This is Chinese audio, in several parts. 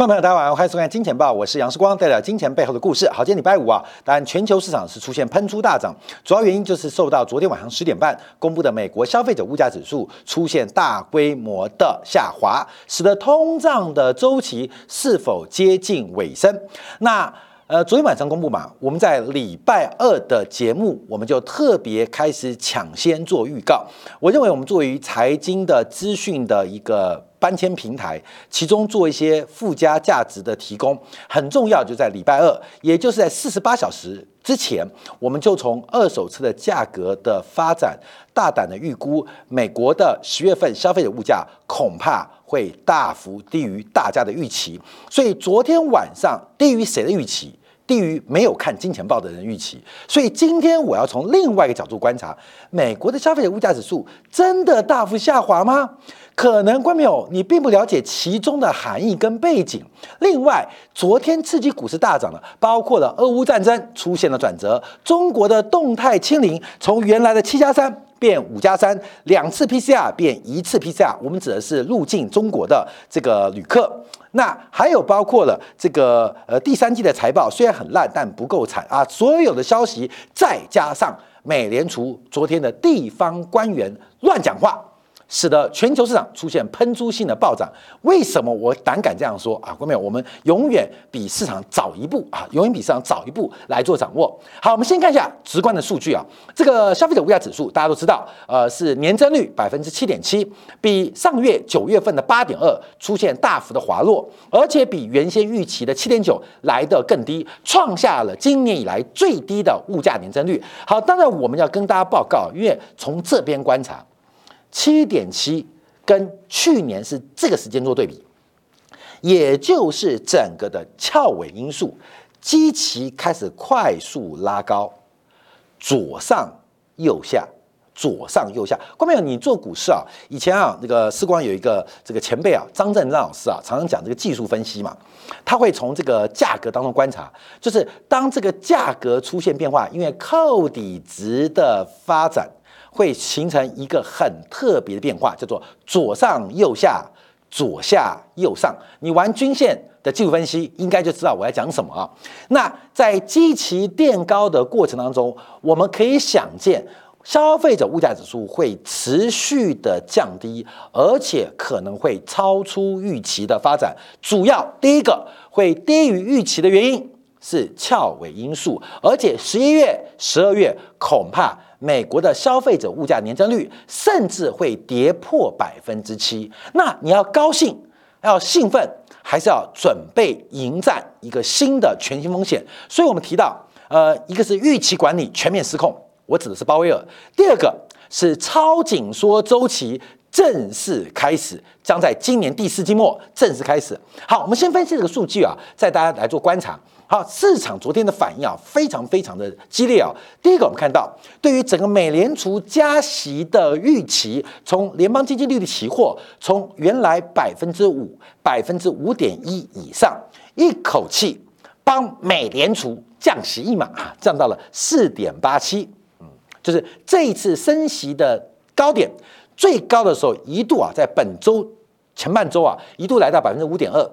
观众朋友，大家好，欢迎收看《金钱报》，我是杨世光，带来金钱背后的故事。好，今天礼拜五啊，当然全球市场是出现喷出大涨，主要原因就是受到昨天晚上十点半公布的美国消费者物价指数出现大规模的下滑，使得通胀的周期是否接近尾声？那呃，昨天晚上公布嘛，我们在礼拜二的节目，我们就特别开始抢先做预告。我认为我们作为财经的资讯的一个。搬迁平台，其中做一些附加价值的提供很重要，就在礼拜二，也就是在四十八小时之前，我们就从二手车的价格的发展，大胆的预估，美国的十月份消费者物价恐怕会大幅低于大家的预期，所以昨天晚上低于谁的预期？低于没有看金钱报的人预期，所以今天我要从另外一个角度观察，美国的消费者物价指数真的大幅下滑吗？可能观众朋友你并不了解其中的含义跟背景。另外，昨天刺激股市大涨的，包括了俄乌战争出现了转折，中国的动态清零从原来的七加三变五加三，两次 PCR 变一次 PCR，我们指的是入境中国的这个旅客。那还有包括了这个呃第三季的财报虽然很烂，但不够惨啊！所有的消息再加上美联储昨天的地方官员乱讲话。使得全球市场出现喷出性的暴涨。为什么我胆敢这样说啊？各位，我们永远比市场早一步啊，永远比市场早一步来做掌握。好，我们先看一下直观的数据啊。这个消费者物价指数大家都知道，呃，是年增率百分之七点七，比上月九月份的八点二出现大幅的滑落，而且比原先预期的七点九来得更低，创下了今年以来最低的物价年增率。好，当然我们要跟大家报告，因为从这边观察。七点七跟去年是这个时间做对比，也就是整个的翘尾因素，基期开始快速拉高，左上右下，左上右下。关没有？你做股市啊，以前啊，那个时光有一个这个前辈啊，张振章老师啊，常常讲这个技术分析嘛，他会从这个价格当中观察，就是当这个价格出现变化，因为扣底值的发展。会形成一个很特别的变化，叫做左上右下，左下右上。你玩均线的技术分析，应该就知道我要讲什么啊。那在基期垫高的过程当中，我们可以想见，消费者物价指数会持续的降低，而且可能会超出预期的发展。主要第一个会低于预期的原因是翘尾因素，而且十一月、十二月恐怕。美国的消费者物价年增率甚至会跌破百分之七，那你要高兴，要兴奋，还是要准备迎战一个新的全新风险？所以我们提到，呃，一个是预期管理全面失控，我指的是鲍威尔；第二个是超紧缩周期正式开始，将在今年第四季末正式开始。好，我们先分析这个数据啊，再大家来做观察。好，市场昨天的反应啊，非常非常的激烈啊。第一个，我们看到对于整个美联储加息的预期，从联邦基金利率期货从原来百分之五、百分之五点一以上，一口气帮美联储降息一码啊，降到了四点八七。嗯，就是这一次升息的高点，最高的时候一度啊，在本周前半周啊，一度来到百分之五点二。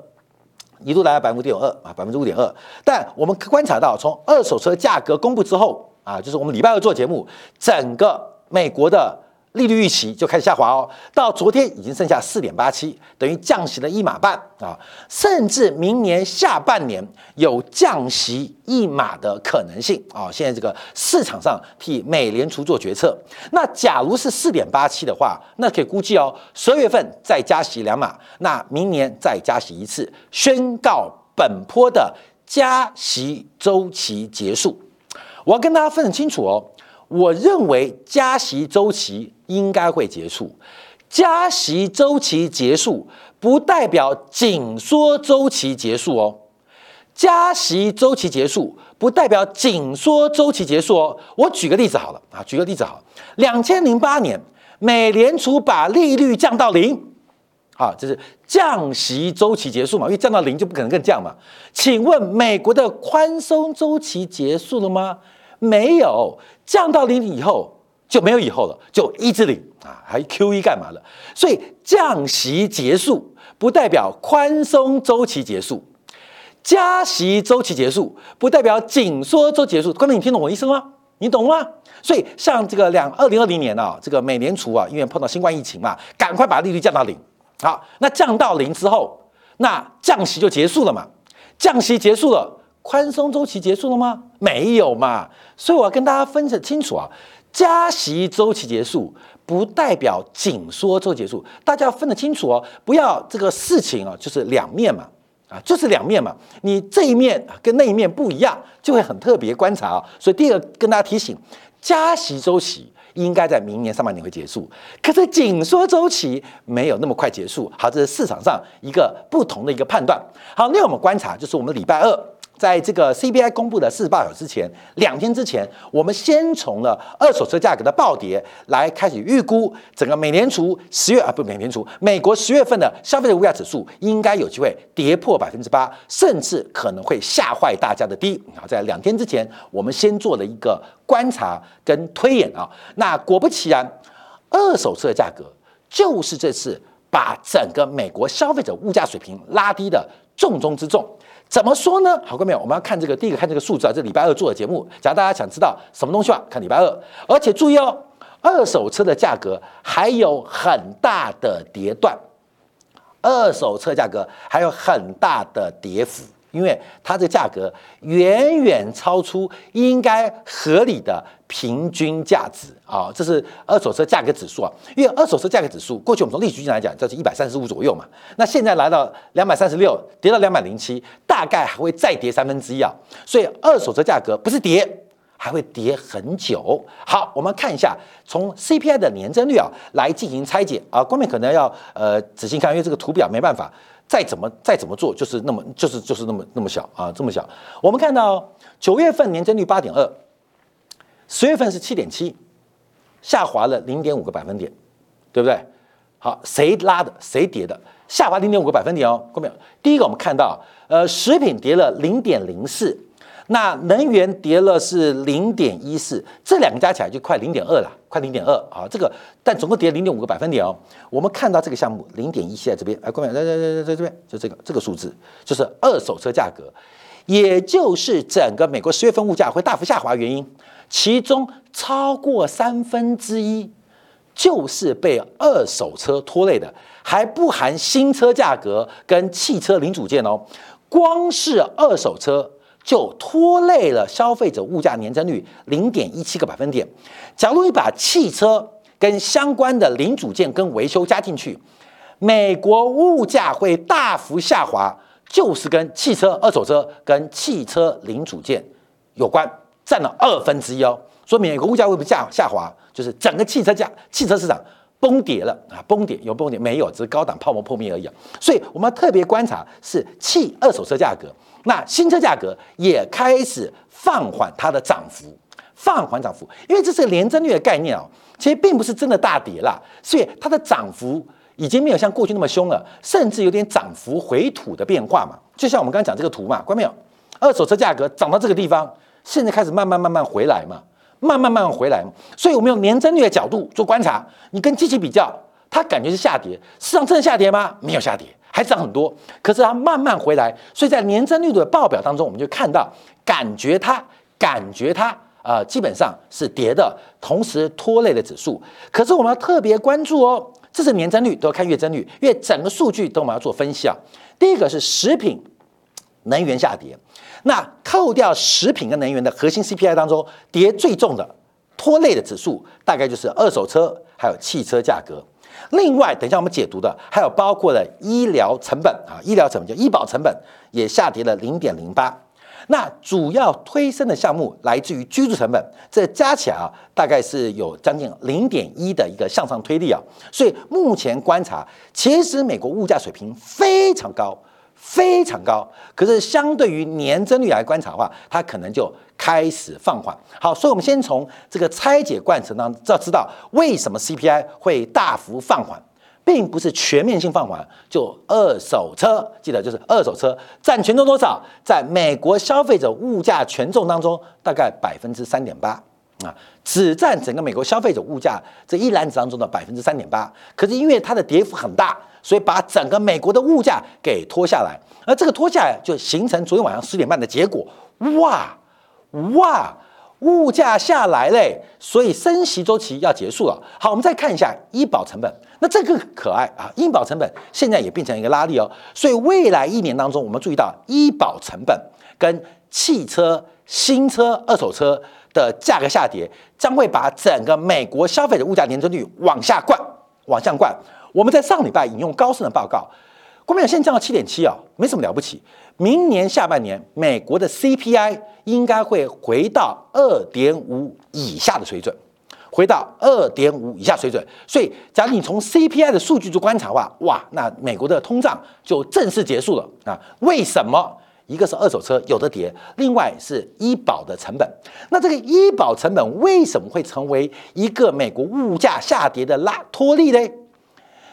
一度来到百分之五点二啊，百分之五点二。但我们观察到，从二手车价格公布之后啊，就是我们礼拜二做节目，整个美国的。利率预期就开始下滑哦，到昨天已经剩下四点八七，等于降息了一码半啊，甚至明年下半年有降息一码的可能性啊。现在这个市场上替美联储做决策，那假如是四点八七的话，那可以估计哦，十二月份再加息两码，那明年再加息一次，宣告本坡的加息周期结束。我要跟大家分很清楚哦。我认为加息周期应该会结束，加息周期结束不代表紧缩周期结束哦，加息周期结束不代表紧缩周期结束哦。我举个例子好了啊，举个例子好，两千零八年美联储把利率降到零，好，这是降息周期结束嘛？因为降到零就不可能更降嘛。请问美国的宽松周期结束了吗？没有降到零以后就没有以后了，就一直零啊，还 Q E 干嘛了？所以降息结束不代表宽松周期结束；加息周期结束，不代表紧缩周结束。观众，你听懂我意思吗？你懂吗？所以，像这个两二零二零年啊，这个美联储啊，因为碰到新冠疫情嘛，赶快把利率降到零。好，那降到零之后，那降息就结束了嘛？降息结束了，宽松周期结束了吗？没有嘛。所以我要跟大家分享清楚啊，加息周期结束不代表紧缩周期结束，大家要分得清楚哦，不要这个事情啊就是两面嘛，啊就是两面嘛，你这一面跟那一面不一样，就会很特别观察啊。所以第二跟大家提醒，加息周期。应该在明年上半年会结束，可是紧缩周期没有那么快结束。好，这是市场上一个不同的一个判断。好，那我们观察就是我们礼拜二。在这个 CPI 公布的四十八小时之前，两天之前，我们先从了二手车价格的暴跌来开始预估整个美联储十月啊，不，美联储美国十月份的消费者物价指数应该有机会跌破百分之八，甚至可能会吓坏大家的低。啊，在两天之前，我们先做了一个观察跟推演啊，那果不其然，二手车价格就是这次把整个美国消费者物价水平拉低的重中之重。怎么说呢？好，各位朋友，我们要看这个，第一个看这个数字啊，这礼拜二做的节目。假如大家想知道什么东西啊，看礼拜二。而且注意哦，二手车的价格还有很大的跌段，二手车价格还有很大的跌幅。因为它的价格远远超出应该合理的平均价值啊，这是二手车价格指数啊。因为二手车价格指数过去我们从历史经验来讲，这是一百三十五左右嘛，那现在来到两百三十六，跌到两百零七，大概还会再跌三分之一啊。所以二手车价格不是跌，还会跌很久。好，我们看一下从 CPI 的年增率啊来进行拆解啊，光面可能要呃仔细看，因为这个图表没办法。再怎么再怎么做，就是那么就是就是那么那么小啊，这么小。我们看到九月份年增率八点二，十月份是七点七，下滑了零点五个百分点，对不对？好，谁拉的？谁跌的？下滑零点五个百分点哦，各位。第一个我们看到，呃，食品跌了零点零四。那能源跌了是零点一四，这两个加起来就快零点二了，快零点二啊！这个但总共跌零点五个百分点哦。我们看到这个项目零点一七在这边，哎，各位在在在在这边，就这个这个数字，就是二手车价格，也就是整个美国十月份物价会大幅下滑原因，其中超过三分之一就是被二手车拖累的，还不含新车价格跟汽车零组件哦，光是二手车。就拖累了消费者物价年增率零点一七个百分点。假如你把汽车跟相关的零组件跟维修加进去，美国物价会大幅下滑，就是跟汽车二手车跟汽车零组件有关，占了二分之一哦。说美国物价会不会下下滑？就是整个汽车价、汽车市场崩跌了啊！崩跌有崩跌没有？只是高档泡沫破灭而已。所以我们要特别观察是汽二手车价格。那新车价格也开始放缓它的涨幅，放缓涨幅，因为这是连增率的概念哦，其实并不是真的大跌啦，所以它的涨幅已经没有像过去那么凶了，甚至有点涨幅回吐的变化嘛。就像我们刚刚讲这个图嘛，看没有？二手车价格涨到这个地方，现在开始慢慢慢慢回来嘛，慢慢慢慢回来。所以我们用年增率的角度做观察，你跟机器比较，它感觉是下跌，市场真的下跌吗？没有下跌。还涨很多，可是它慢慢回来，所以在年增率的报表当中，我们就看到，感觉它，感觉它，呃，基本上是跌的，同时拖累了指数。可是我们要特别关注哦，这是年增率，都要看月增率，因为整个数据都我们要做分析啊。第一个是食品、能源下跌，那扣掉食品跟能源的核心 CPI 当中，跌最重的、拖累的指数，大概就是二手车还有汽车价格。另外，等一下我们解读的还有包括了医疗成本啊，医疗成本叫医保成本也下跌了零点零八。那主要推升的项目来自于居住成本，这加起来啊，大概是有将近零点一的一个向上推力啊。所以目前观察，其实美国物价水平非常高。非常高，可是相对于年增率来观察的话，它可能就开始放缓。好，所以我们先从这个拆解过程当中，要知道为什么 CPI 会大幅放缓，并不是全面性放缓。就二手车，记得就是二手车占权重多少？在美国消费者物价权重当中，大概百分之三点八，啊，只占整个美国消费者物价这一篮子当中的百分之三点八。可是因为它的跌幅很大，所以把整个美国的物价给拖下来，而这个拖下来就形成昨天晚上十点半的结果。哇哇！物价下来嘞，所以升息周期要结束了。好，我们再看一下医保成本，那这个可爱啊，医保成本现在也变成一个拉力哦。所以未来一年当中，我们注意到医保成本跟汽车新车、二手车的价格下跌，将会把整个美国消费者物价年增率往下灌，往下灌。我们在上礼拜引用高盛的报告，国民党现在降到七点七啊，没什么了不起。明年下半年，美国的 CPI 应该会回到二点五以下的水准，回到二点五以下水准。所以，假如你从 CPI 的数据做观察的话，哇，那美国的通胀就正式结束了啊？为什么？一个是二手车有的跌，另外是医保的成本。那这个医保成本为什么会成为一个美国物价下跌的拉脱力呢？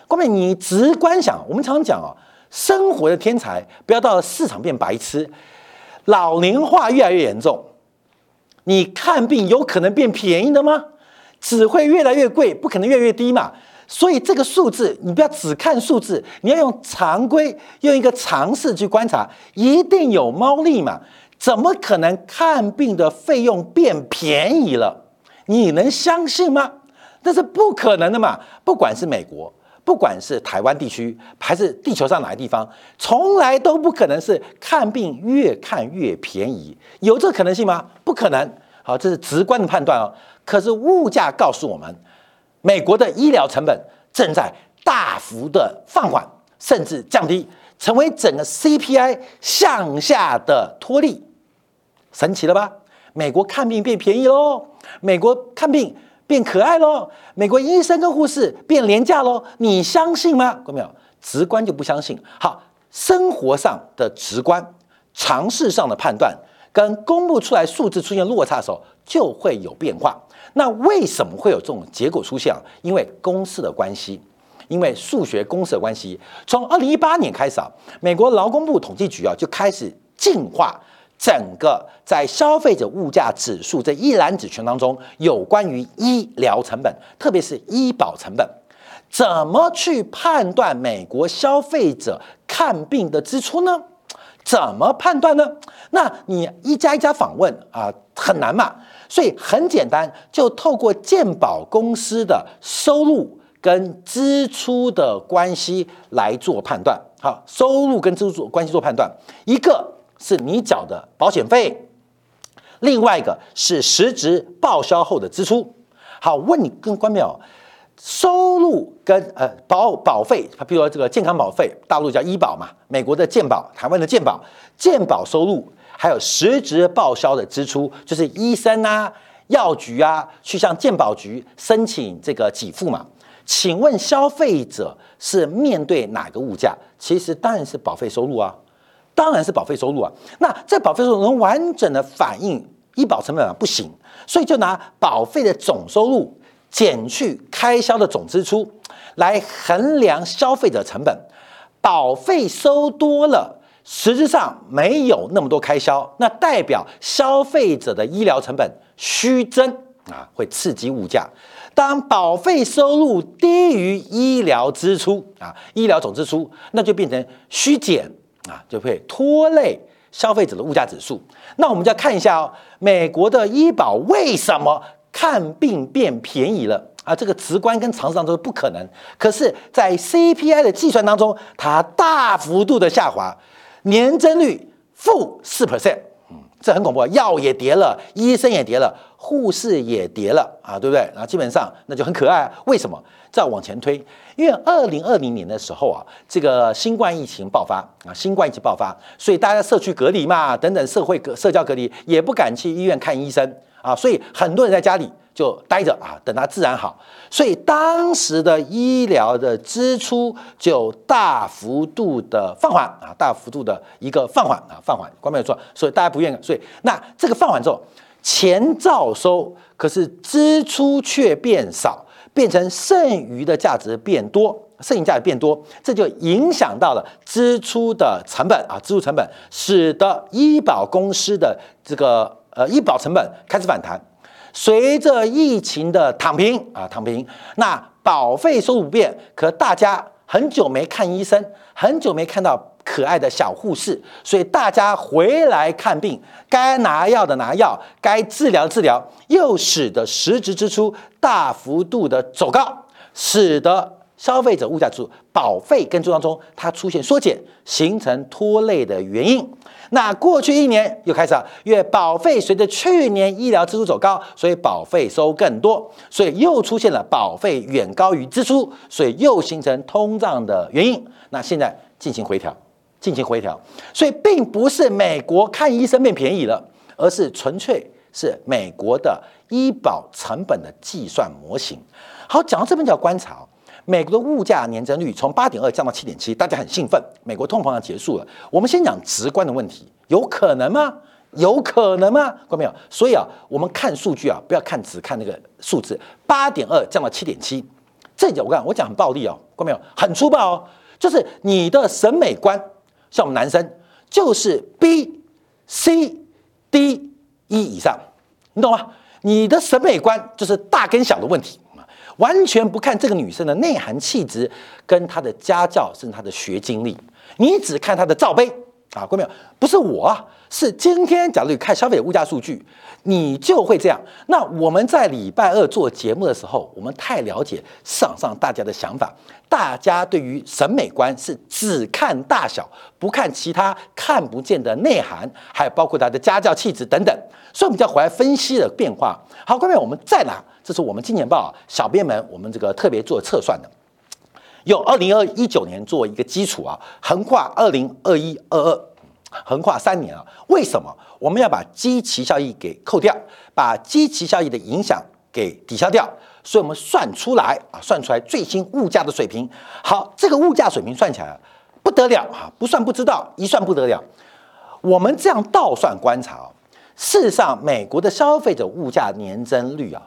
各位，你直观想，我们常常讲啊。生活的天才，不要到了市场变白痴。老龄化越来越严重，你看病有可能变便宜的吗？只会越来越贵，不可能越来越低嘛。所以这个数字，你不要只看数字，你要用常规，用一个常识去观察，一定有猫腻嘛。怎么可能看病的费用变便宜了？你能相信吗？那是不可能的嘛。不管是美国。不管是台湾地区还是地球上哪个地方，从来都不可能是看病越看越便宜，有这可能性吗？不可能。好，这是直观的判断哦。可是物价告诉我们，美国的医疗成本正在大幅的放缓，甚至降低，成为整个 CPI 向下的托力。神奇了吧？美国看病变便宜喽！美国看病。变可爱喽！美国医生跟护士变廉价喽！你相信吗？看到没有？直观就不相信。好，生活上的直观、常识上的判断，跟公布出来数字出现落差的时候，就会有变化。那为什么会有这种结果出现啊？因为公式的关系，因为数学公式的关系。从二零一八年开始啊，美国劳工部统计局啊就开始进化。整个在消费者物价指数这一篮子群当中，有关于医疗成本，特别是医保成本，怎么去判断美国消费者看病的支出呢？怎么判断呢？那你一家一家访问啊，很难嘛。所以很简单，就透过健保公司的收入跟支出的关系来做判断。好，收入跟支出关系做判断，一个。是你缴的保险费，另外一个是实质报销后的支出。好，问你跟关淼，收入跟呃保保费，比如说这个健康保费，大陆叫医保嘛，美国的健保，台湾的健保，健保收入还有实质报销的支出，就是医生啊、药局啊，去向健保局申请这个给付嘛。请问消费者是面对哪个物价？其实当然是保费收入啊。当然是保费收入啊，那这保费收入能完整的反映医保成本吗？不行，所以就拿保费的总收入减去开销的总支出来衡量消费者成本。保费收多了，实质上没有那么多开销，那代表消费者的医疗成本虚增啊，会刺激物价。当保费收入低于医疗支出啊，医疗总支出，那就变成虚减。啊，就会拖累消费者的物价指数。那我们就要看一下哦，美国的医保为什么看病变便宜了啊？这个直观跟常识上都是不可能。可是，在 CPI 的计算当中，它大幅度的下滑，年增率负四 percent，嗯，这很恐怖。药也跌了，医生也跌了，护士也跌了啊，对不对？然后基本上那就很可爱。为什么？再往前推，因为二零二零年的时候啊，这个新冠疫情爆发啊，新冠疫情爆发，所以大家社区隔离嘛，等等社会隔社交隔离，也不敢去医院看医生啊，所以很多人在家里就待着啊，等它自然好。所以当时的医疗的支出就大幅度的放缓啊，大幅度的一个放缓啊，放缓，关没有错。所以大家不愿意，所以那这个放缓之后，钱照收，可是支出却变少。变成剩余的价值变多，剩余价值变多，这就影响到了支出的成本啊，支出成本使得医保公司的这个呃医保成本开始反弹，随着疫情的躺平啊躺平，那保费收入不变，可大家很久没看医生，很久没看到。可爱的小护士，所以大家回来看病，该拿药的拿药，该治疗治疗，又使得实质支出大幅度的走高，使得消费者物价指数保费跟当中它出现缩减，形成拖累的原因。那过去一年又开始了，因为保费随着去年医疗支出走高，所以保费收更多，所以又出现了保费远高于支出，所以又形成通胀的原因。那现在进行回调。进行回调，所以并不是美国看医生变便宜了，而是纯粹是美国的医保成本的计算模型。好，讲到这边就要观察，美国的物价年增率从八点二降到七点七，大家很兴奋，美国通膨要结束了。我们先讲直观的问题，有可能吗？有可能吗？看到没有？所以啊，我们看数据啊，不要看只看那个数字，八点二降到七点七，这我看我讲很暴力哦，看到没有？很粗暴哦，就是你的审美观。像我们男生就是 B、C、D、E 以上，你懂吗？你的审美观就是大跟小的问题完全不看这个女生的内涵气质跟她的家教甚至她的学经历，你只看她的罩杯啊，过没有？不是我，是今天假如你看消费者物价数据。你就会这样。那我们在礼拜二做节目的时候，我们太了解市场上大家的想法，大家对于审美观是只看大小，不看其他看不见的内涵，还有包括他的家教气质等等。所以，我们就要回来分析的变化。好，各位，我们再拿，这是我们今年报小编们我们这个特别做测算的，用二零二一九年做一个基础啊，横跨二零二一二二。横跨三年啊？为什么我们要把基期效益给扣掉，把基期效益的影响给抵消掉？所以我们算出来啊，算出来最新物价的水平。好，这个物价水平算起来不得了啊，不算不知道，一算不得了。我们这样倒算观察啊，事实上，美国的消费者物价年增率啊，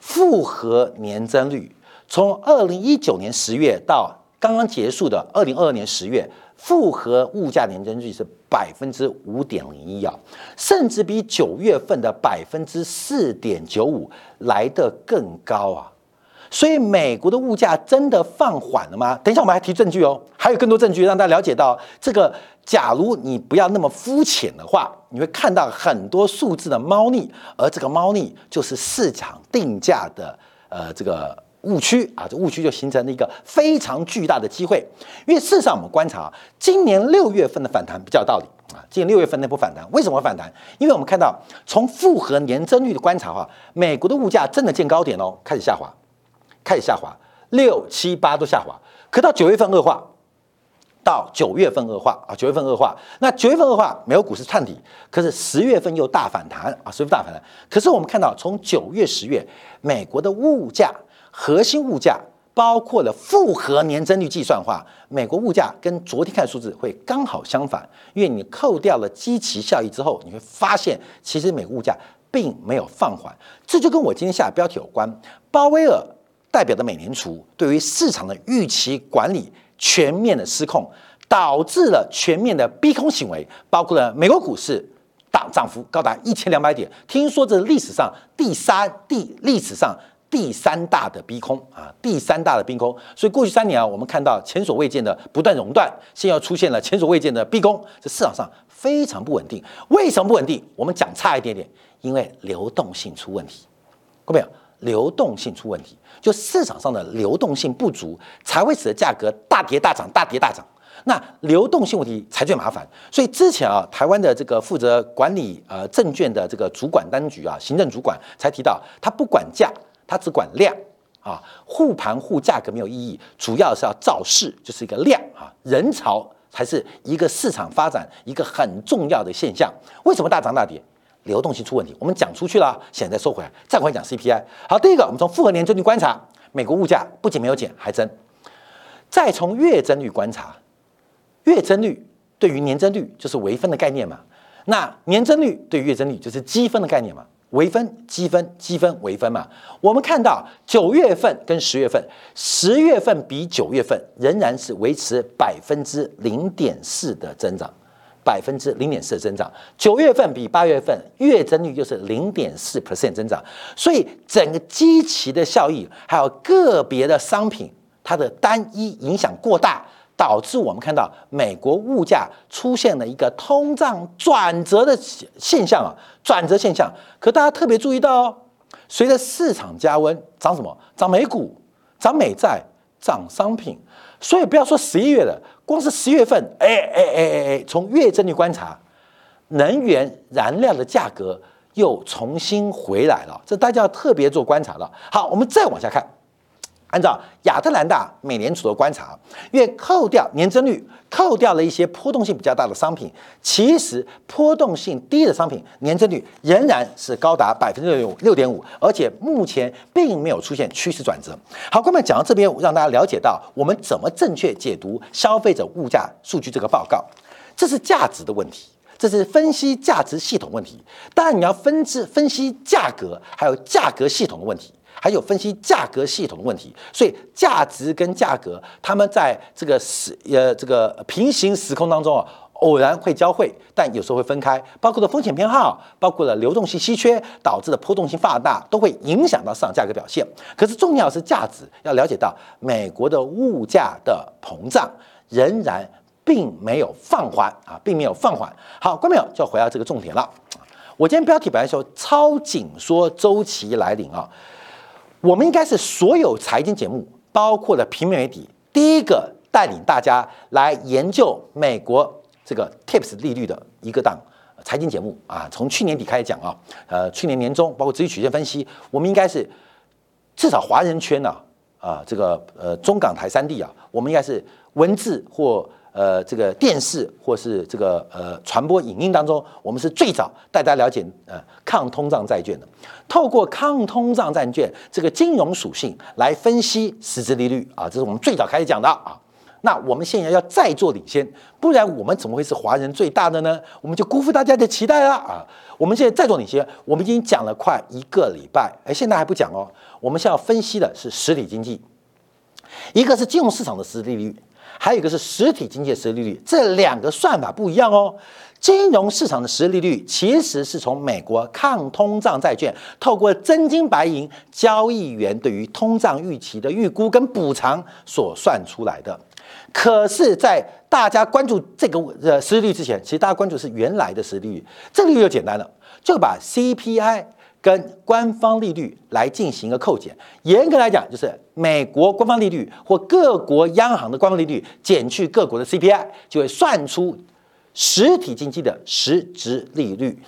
复合年增率，从二零一九年十月到刚刚结束的二零二二年十月。复合物价年增率是百分之五点零一啊，甚至比九月份的百分之四点九五来得更高啊！所以美国的物价真的放缓了吗？等一下我们还提证据哦，还有更多证据让大家了解到这个。假如你不要那么肤浅的话，你会看到很多数字的猫腻，而这个猫腻就是市场定价的呃这个。误区啊，这误区就形成了一个非常巨大的机会。因为事实上，我们观察今年六月份的反弹比较有道理啊。今年六月份那波反弹为什么反弹？因为我们看到从复合年增率的观察哈，美国的物价真的见高点哦，开始下滑，开始下滑，六七八都下滑。可到九月份恶化，到九月份恶化啊，九月份恶化。那九月份恶化，美国股市探底，可是十月份又大反弹啊，十月大反弹。可是我们看到从九月、十月，美国的物价。核心物价包括了复合年增率计算化，美国物价跟昨天看数字会刚好相反，因为你扣掉了基期效益之后，你会发现其实美国物价并没有放缓，这就跟我今天下的标题有关。鲍威尔代表的美联储对于市场的预期管理全面的失控，导致了全面的逼空行为，包括了美国股市大涨幅高达一千两百点，听说这是历史上第三第历史上。第三大的逼空啊，第三大的逼空，所以过去三年啊，我们看到前所未见的不断熔断，现在又出现了前所未见的逼空，这市场上非常不稳定。为什么不稳定？我们讲差一点点，因为流动性出问题。各位，流动性出问题，就市场上的流动性不足，才会使得价格大跌大涨，大跌大涨。那流动性问题才最麻烦。所以之前啊，台湾的这个负责管理呃证券的这个主管当局啊，行政主管才提到，他不管价。它只管量啊，护盘护价格没有意义，主要是要造势，就是一个量啊，人潮才是一个市场发展一个很重要的现象。为什么大涨大跌？流动性出问题。我们讲出去了，现在收回来，再回来讲 CPI。好，第一个，我们从复合年增率观察，美国物价不仅没有减，还增。再从月增率观察，月增率对于年增率就是微分的概念嘛，那年增率对于月增率就是积分的概念嘛。微分、积分、积分、微分嘛，我们看到九月份跟十月份，十月份比九月份仍然是维持百分之零点四的增长，百分之零点四的增长，九月份比八月份月增率又是零点四 percent 增长，所以整个基期的效益，还有个别的商品，它的单一影响过大，导致我们看到美国物价出现了一个通胀转折的现现象啊，转折现象。可大家特别注意到哦，随着市场加温，涨什么？涨美股，涨美债，涨商品。所以不要说十一月了，光是十月份，哎哎哎哎哎，从月增率观察，能源燃料的价格又重新回来了，这大家要特别做观察了。好，我们再往下看。按照亚特兰大美联储的观察，因为扣掉年增率，扣掉了一些波动性比较大的商品，其实波动性低的商品年增率仍然是高达百分之六六点五，而且目前并没有出现趋势转折。好，各位讲到这边，让大家了解到我们怎么正确解读消费者物价数据这个报告，这是价值的问题，这是分析价值系统问题。当然，你要分支分析价格，还有价格系统的问题。还有分析价格系统的问题，所以价值跟价格，他们在这个时呃这个平行时空当中啊，偶然会交汇，但有时候会分开。包括了风险偏好，包括了流动性稀缺导致的波动性放大，都会影响到市场价格表现。可是重要是价值，要了解到美国的物价的膨胀仍然并没有放缓啊，并没有放缓。好，观众朋友就要回到这个重点了。我今天标题本来说超紧缩周期来临啊。我们应该是所有财经节目，包括了平面媒体，第一个带领大家来研究美国这个 TIPS 利率的一个档财经节目啊。从去年底开始讲啊，呃，去年年中包括资金曲线分析，我们应该是至少华人圈呢啊，这个呃中港台三地啊，我们应该是文字或。呃，这个电视或是这个呃传播影音当中，我们是最早带大家了解呃抗通胀债券的。透过抗通胀债券这个金融属性来分析实质利率啊，这是我们最早开始讲的啊。那我们现在要再做领先，不然我们怎么会是华人最大的呢？我们就辜负大家的期待了啊！我们现在再做领先，我们已经讲了快一个礼拜，哎，现在还不讲哦。我们现在要分析的是实体经济，一个是金融市场的实质利率。还有一个是实体经济的实利率，这两个算法不一样哦。金融市场的实利率其实是从美国抗通胀债券透过真金白银交易员对于通胀预期的预估跟补偿所算出来的。可是，在大家关注这个呃实利率之前，其实大家关注是原来的实利率。这个就简单了，就把 CPI。跟官方利率来进行一个扣减，严格来讲，就是美国官方利率或各国央行的官方利率减去各国的 CPI，就会算出实体经济的实质利率。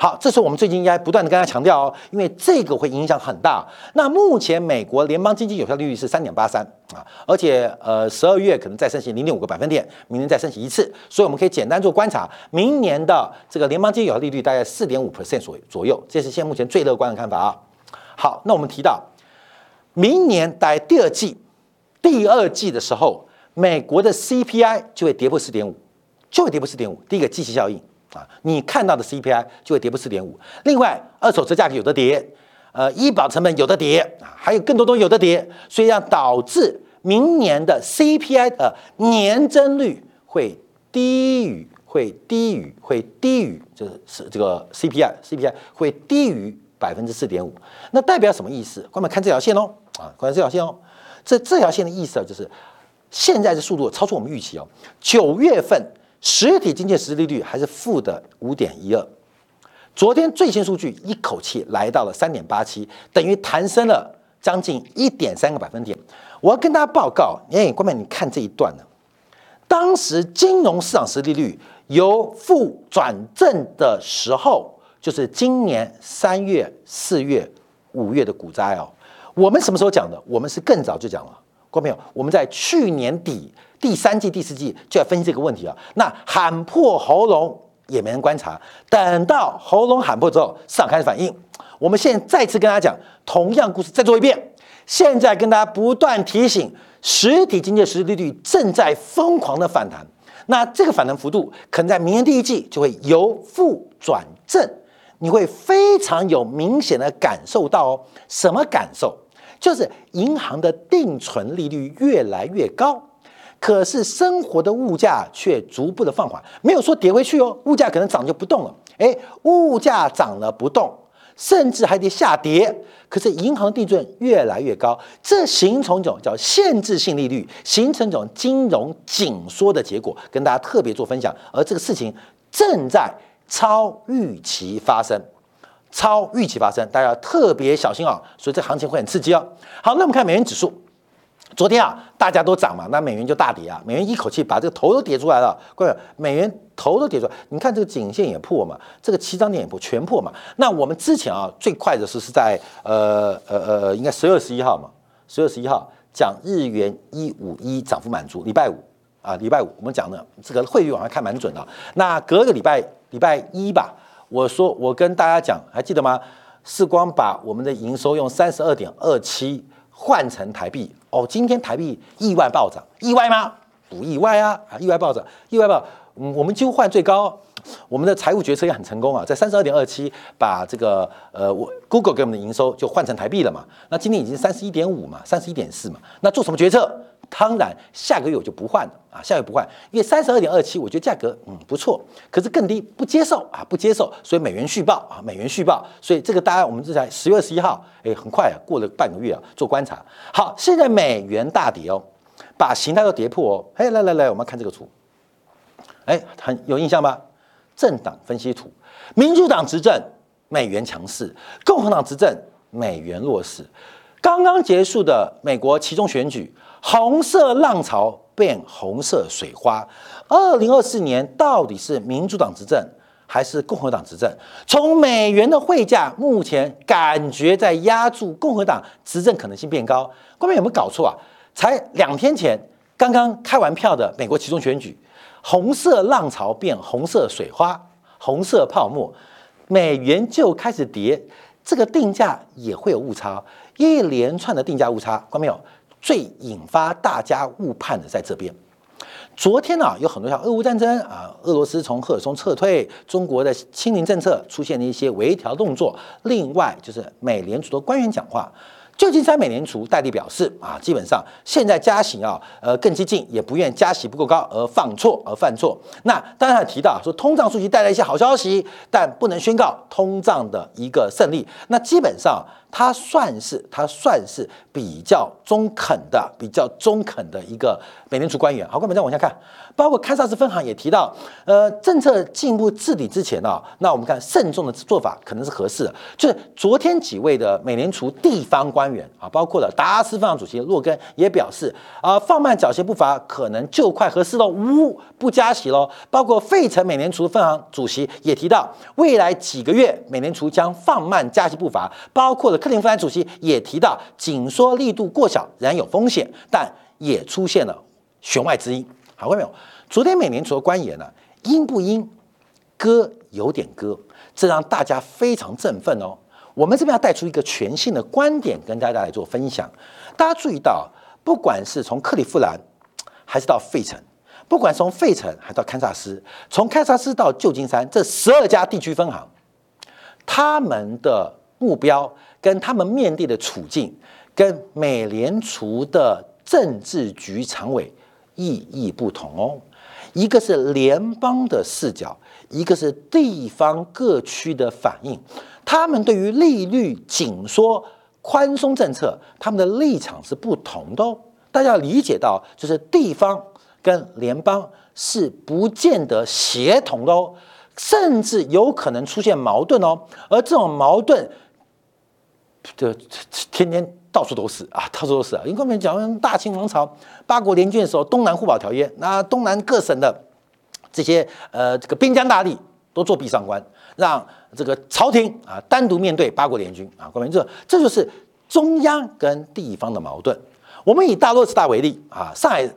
好，这是我们最近应该不断的跟大家强调哦，因为这个会影响很大。那目前美国联邦经济有效利率是三点八三啊，而且呃十二月可能再升息零点五个百分点，明年再升息一次，所以我们可以简单做观察，明年的这个联邦经济有效利率大概四点五 percent 左左右，这是现在目前最乐观的看法啊。好，那我们提到明年在第二季，第二季的时候，美国的 CPI 就会跌破四点五，就会跌破四点五，第一个季期效应。啊，你看到的 CPI 就会跌破四点五。另外，二手车价格有的跌，呃，医保成本有的跌啊，还有更多东西有的跌，所以要导致明年的 CPI 的年增率会低于，会低于，会低于，就是是这个 CPI，CPI 会低于百分之四点五。那代表什么意思？观众看这条线哦，啊，看这条线哦，这这条线的意思啊，就是现在的速度超出我们预期哦，九月份。实体经济实利率还是负的五点一二，昨天最新数据一口气来到了三点八七，等于弹升了将近一点三个百分点。我要跟大家报告，哎，关妹，你看这一段呢，当时金融市场实利率由负转正的时候，就是今年三月、四月、五月的股灾哦。我们什么时候讲的？我们是更早就讲了，关没有？我们在去年底。第三季、第四季就要分析这个问题啊。那喊破喉咙也没人观察，等到喉咙喊破之后，市场开始反应。我们现在再次跟大家讲同样故事，再做一遍。现在跟大家不断提醒，实体经济实际利率正在疯狂的反弹。那这个反弹幅度可能在明年第一季就会由负转正，你会非常有明显的感受到哦。什么感受？就是银行的定存利率越来越高。可是生活的物价却逐步的放缓，没有说跌回去哦，物价可能涨就不动了。哎，物价涨了不动，甚至还得下跌。可是银行利润越来越高，这形成一种叫限制性利率，形成一种金融紧缩的结果，跟大家特别做分享。而这个事情正在超预期发生，超预期发生，大家要特别小心啊！所以这行情会很刺激哦。好，那我们看美元指数。昨天啊，大家都涨嘛，那美元就大跌啊。美元一口气把这个头都跌出来了，各位，美元头都跌出来。你看这个颈线也破嘛，这个七张点也破，全破嘛。那我们之前啊，最快的是是在呃呃呃，应该十月十一号嘛，十月十一号讲日元一五一涨幅满足，礼拜五啊，礼拜五我们讲的这个汇率往上看蛮准的。那隔个礼拜礼拜一吧，我说我跟大家讲，还记得吗？世光把我们的营收用三十二点二七。换成台币哦，今天台币意外暴涨，意外吗？不意外啊啊！意外暴涨，意外暴，我们就换最高，我们的财务决策也很成功啊，在三十二点二七把这个呃我 Google 给我们的营收就换成台币了嘛，那今天已经三十一点五嘛，三十一点四嘛，那做什么决策？当然，下个月我就不换了啊，下个月不换，因为三十二点二七，我觉得价格嗯不错，可是更低不接受啊，不接受，所以美元续报啊，美元续报，所以这个大家我们这才十月二十一号，哎，很快啊，过了半个月啊，做观察。好，现在美元大跌哦，把形态都跌破哦，哎，来来来，我们看这个图，哎，很有印象吧？政党分析图，民主党执政，美元强势；共和党执政，美元弱势。刚刚结束的美国其中选举。红色浪潮变红色水花，二零二四年到底是民主党执政还是共和党执政？从美元的汇价，目前感觉在压住共和党执政可能性变高。官员有没有搞错啊？才两天前刚刚开完票的美国其中选举，红色浪潮变红色水花，红色泡沫，美元就开始跌，这个定价也会有误差，一连串的定价误差，看到没有？最引发大家误判的在这边。昨天呢，有很多像俄乌战争啊，俄罗斯从赫尔松撤退，中国的清零政策出现了一些微调动作。另外就是美联储的官员讲话。旧金山美联储代理表示啊，基本上现在加息啊，呃更激进，也不愿加息不够高而犯错而犯错。那当然提到说通胀数据带来一些好消息，但不能宣告通胀的一个胜利。那基本上。他算是他算是比较中肯的、比较中肯的一个美联储官员。好，我们再往下看，包括堪萨斯分行也提到，呃，政策进一步治理之前呢，那我们看慎重的做法可能是合适的。就是昨天几位的美联储地方官员啊，包括了达拉斯分行主席洛根也表示啊，放慢缴息步伐可能就快合适了，呜，不加息喽。包括费城美联储分行主席也提到，未来几个月美联储将放慢加息步伐，包括了。克林夫兰主席也提到，紧缩力度过小仍然有风险，但也出现了弦外之音。好，看没有？昨天美联储的官员呢，阴不阴？歌有点歌，这让大家非常振奋哦。我们这边要带出一个全新的观点，跟大家来做分享。大家注意到，不管是从克利夫兰，还是到费城，不管从费城还到堪萨斯，从堪萨斯到旧金山，这十二家地区分行，他们的目标。跟他们面对的处境，跟美联储的政治局常委意义不同哦。一个是联邦的视角，一个是地方各区的反应。他们对于利率紧缩、宽松政策，他们的立场是不同的哦。大家要理解到，就是地方跟联邦是不见得协同的哦，甚至有可能出现矛盾哦。而这种矛盾。这天天到处都是啊，到处都是啊。因为我们讲大清王朝八国联军的时候，东南互保条约，那东南各省的这些呃这个边疆大吏都作壁上观，让这个朝廷啊单独面对八国联军啊。各位，这这就是中央跟地方的矛盾。我们以大陆十大为例啊，上海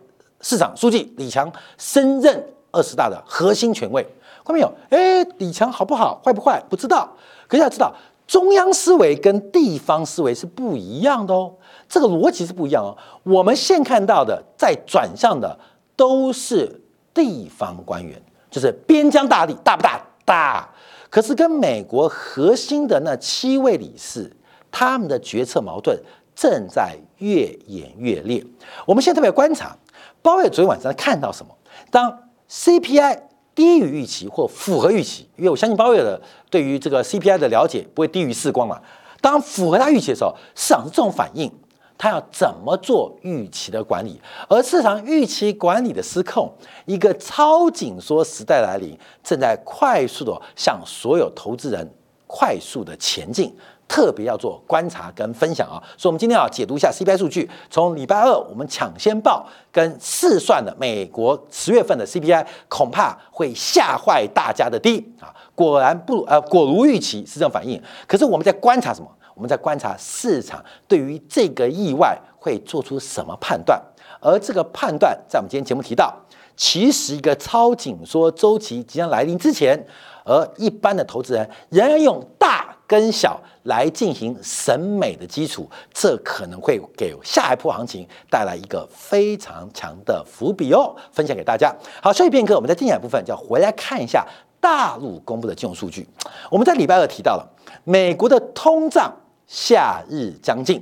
市长书记李强升任二十大的核心权威，看到没有？哎，李强好不好，坏不坏？不知道。可是要知道。中央思维跟地方思维是不一样的哦，这个逻辑是不一样哦。我们现看到的在转向的都是地方官员，就是边疆大吏，大不大？大。可是跟美国核心的那七位理事，他们的决策矛盾正在越演越烈。我们现在特别观察，鲍威尔昨天晚上看到什么？当 CPI 低于预期或符合预期，因为我相信鲍威尔的对于这个 CPI 的了解不会低于四光嘛。当符合他预期的时候，市场是这种反应。他要怎么做预期的管理？而市场预期管理的失控，一个超紧缩时代来临，正在快速的向所有投资人快速的前进。特别要做观察跟分享啊！所以，我们今天要解读一下 CPI 数据。从礼拜二我们抢先报跟试算的美国十月份的 CPI，恐怕会吓坏大家的低啊！果然不呃果如预期是这种反应。可是我们在观察什么？我们在观察市场对于这个意外会做出什么判断，而这个判断在我们今天节目提到，其实一个超紧缩周期即将来临之前，而一般的投资人仍然用大跟小来进行审美的基础，这可能会给下一波行情带来一个非常强的伏笔哦。分享给大家。好，休息片刻，我们在精彩部分就要回来看一下大陆公布的金融数据。我们在礼拜二提到了美国的通胀。夏日将近，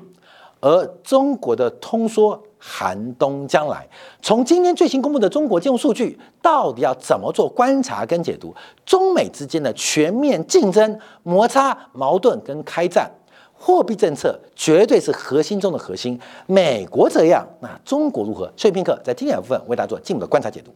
而中国的通缩寒冬将来。从今天最新公布的中国金融数据，到底要怎么做观察跟解读？中美之间的全面竞争、摩擦、矛盾跟开战，货币政策绝对是核心中的核心。美国这样，那中国如何？所以片刻在今天部分为大家做进一步的观察解读。